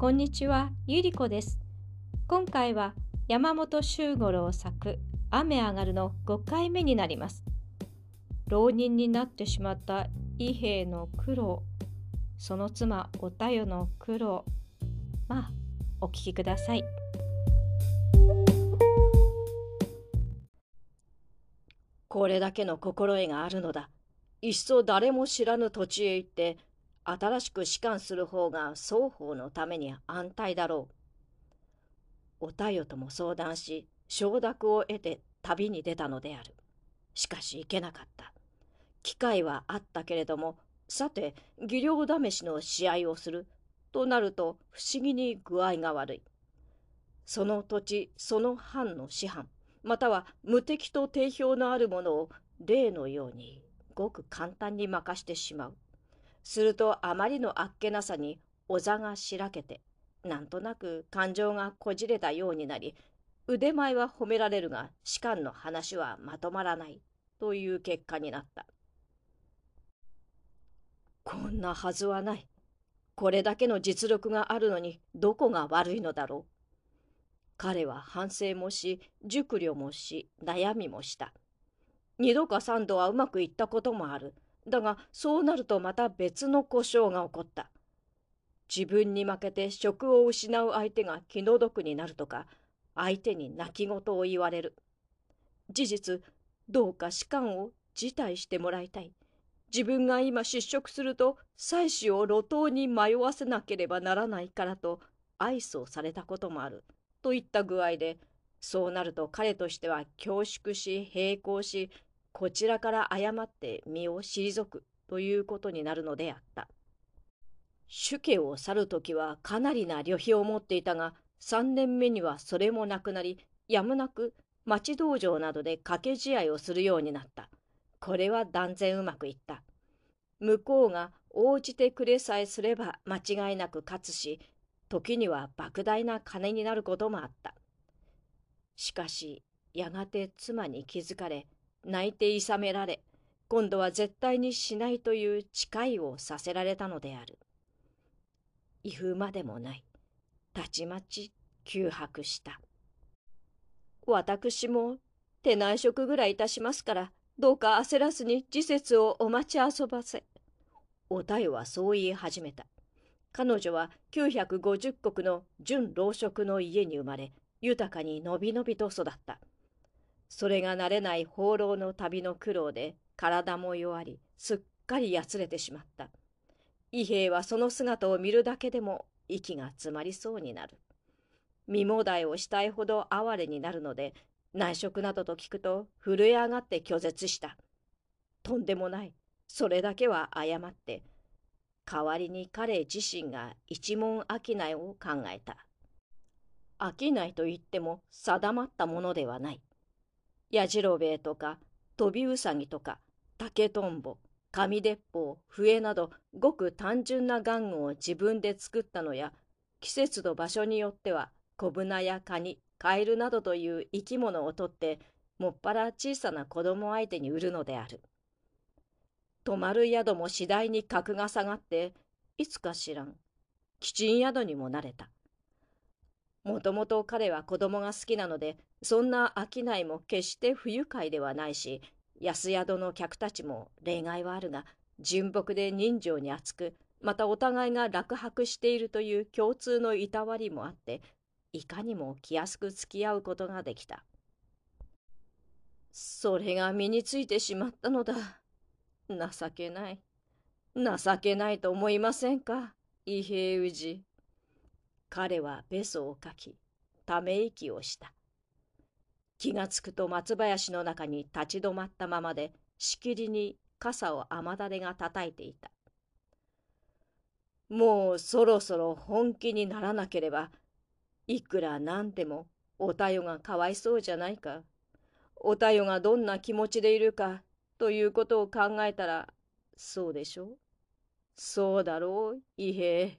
こんにちは、ゆりこです。今回は山本周五郎作雨上がるの5回目になります。浪人になってしまった伊兵衛の苦労、その妻おたよの苦労、まあ、お聞きください。これだけの心得があるのだ。いっそ誰も知らぬ土地へ行って新しく仕官する方が双方のために安泰だろう。おたよとも相談し、承諾を得て旅に出たのである。しかし行けなかった。機会はあったけれども、さて、技量試しの試合をするとなると不思議に具合が悪い。その土地、その藩の師範、または無敵と定評のあるものを例のようにごく簡単に任してしまう。するとあまりのあっけなさにお座がしらけてなんとなく感情がこじれたようになり腕前は褒められるが士官の話はまとまらないという結果になった。こんなはずはない。これだけの実力があるのにどこが悪いのだろう。彼は反省もし熟慮もし悩みもした。二度か三度はうまくいったこともある。だがそうなるとまた別の故障が起こった。自分に負けて職を失う相手が気の毒になるとか相手に泣き言を言われる。事実どうか士官を辞退してもらいたい。自分が今失職すると妻子を路頭に迷わせなければならないからと愛想されたこともある。といった具合でそうなると彼としては恐縮し並行しこちらから誤って身を退くということになるのであった。主家を去る時はかなりな旅費を持っていたが3年目にはそれもなくなりやむなく町道場などで掛け試合をするようになった。これは断然うまくいった。向こうが応じてくれさえすれば間違いなく勝つし時には莫大な金になることもあった。しかしやがて妻に気づかれ泣いていさめられ今度は絶対にしないという誓いをさせられたのである。威風までもない。たちまち窮迫した。私も手内職ぐらいいたしますからどうか焦らずに時節をお待ち遊ばせ。おたよはそう言い始めた。彼女は950石の純老職の家に生まれ豊かにのびのびと育った。それが慣れない放浪の旅の苦労で体も弱りすっかりやつれてしまった。伊兵衛はその姿を見るだけでも息が詰まりそうになる。身もだえをしたいほど哀れになるので内職などと聞くと震え上がって拒絶した。とんでもない。それだけは誤って代わりに彼自身が一文商いを考えた。商いといっても定まったものではない。やじろべえとか飛びうさぎとか竹とんぼ紙鉄砲笛などごく単純な玩具を自分で作ったのや季節と場所によっては小舟やカニカエルなどという生き物を取ってもっぱら小さな子供相手に売るのである。泊まる宿も次第に格が下がっていつか知らんキチン宿にもなれた。もともと彼は子供が好きなのでそんな商いも決して不愉快ではないし安宿の客たちも例外はあるが純朴で人情に厚くまたお互いが落泊しているという共通のいたわりもあっていかにも気安く付き合うことができた。それが身についてしまったのだ。情けない。情けないと思いませんか？伊兵衛氏。彼はべそをかきため息をした気がつくと松林の中に立ち止まったままでしきりに傘を雨だれが叩いていた。もうそろそろ本気にならなければいくらなんでもおたよがかわいそうじゃないかおたよがどんな気持ちでいるかということを考えたらそうでしょう？そうだろう？伊兵衛。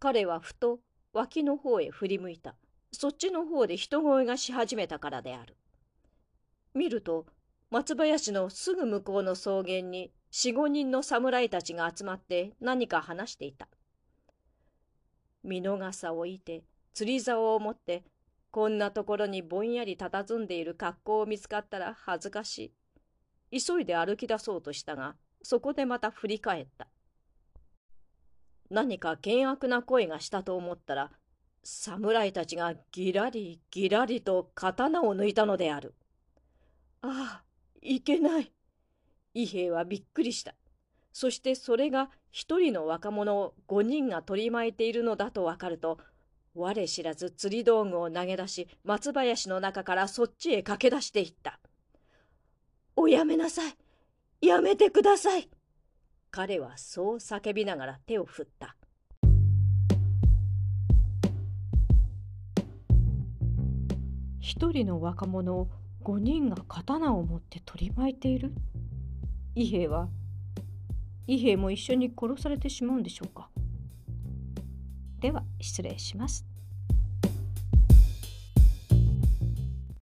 彼はふと脇の方へ振り向いた。そっちの方で人声がし始めたからである。見ると松林のすぐ向こうの草原に四五人の侍たちが集まって何か話していた。見逃さをいて釣り竿を持ってこんなところにぼんやり佇んでいる格好を見つかったら恥ずかしい。急いで歩き出そうとしたが、そこでまた振り返った。何か険悪な声がしたと思ったら、侍たちがぎらりぎらりと刀を抜いたのである。ああ、いけない。伊兵衛はびっくりした。そしてそれが一人の若者を五人が取り巻いているのだとわかると、我知らず釣り道具を投げ出し、松林の中からそっちへ駆け出していった。おやめなさいやめてください彼はそう叫びながら手を振った。一人の若者を五人が刀を持って取り巻いている伊兵衛は伊兵衛も一緒に殺されてしまうんでしょうかでは失礼します。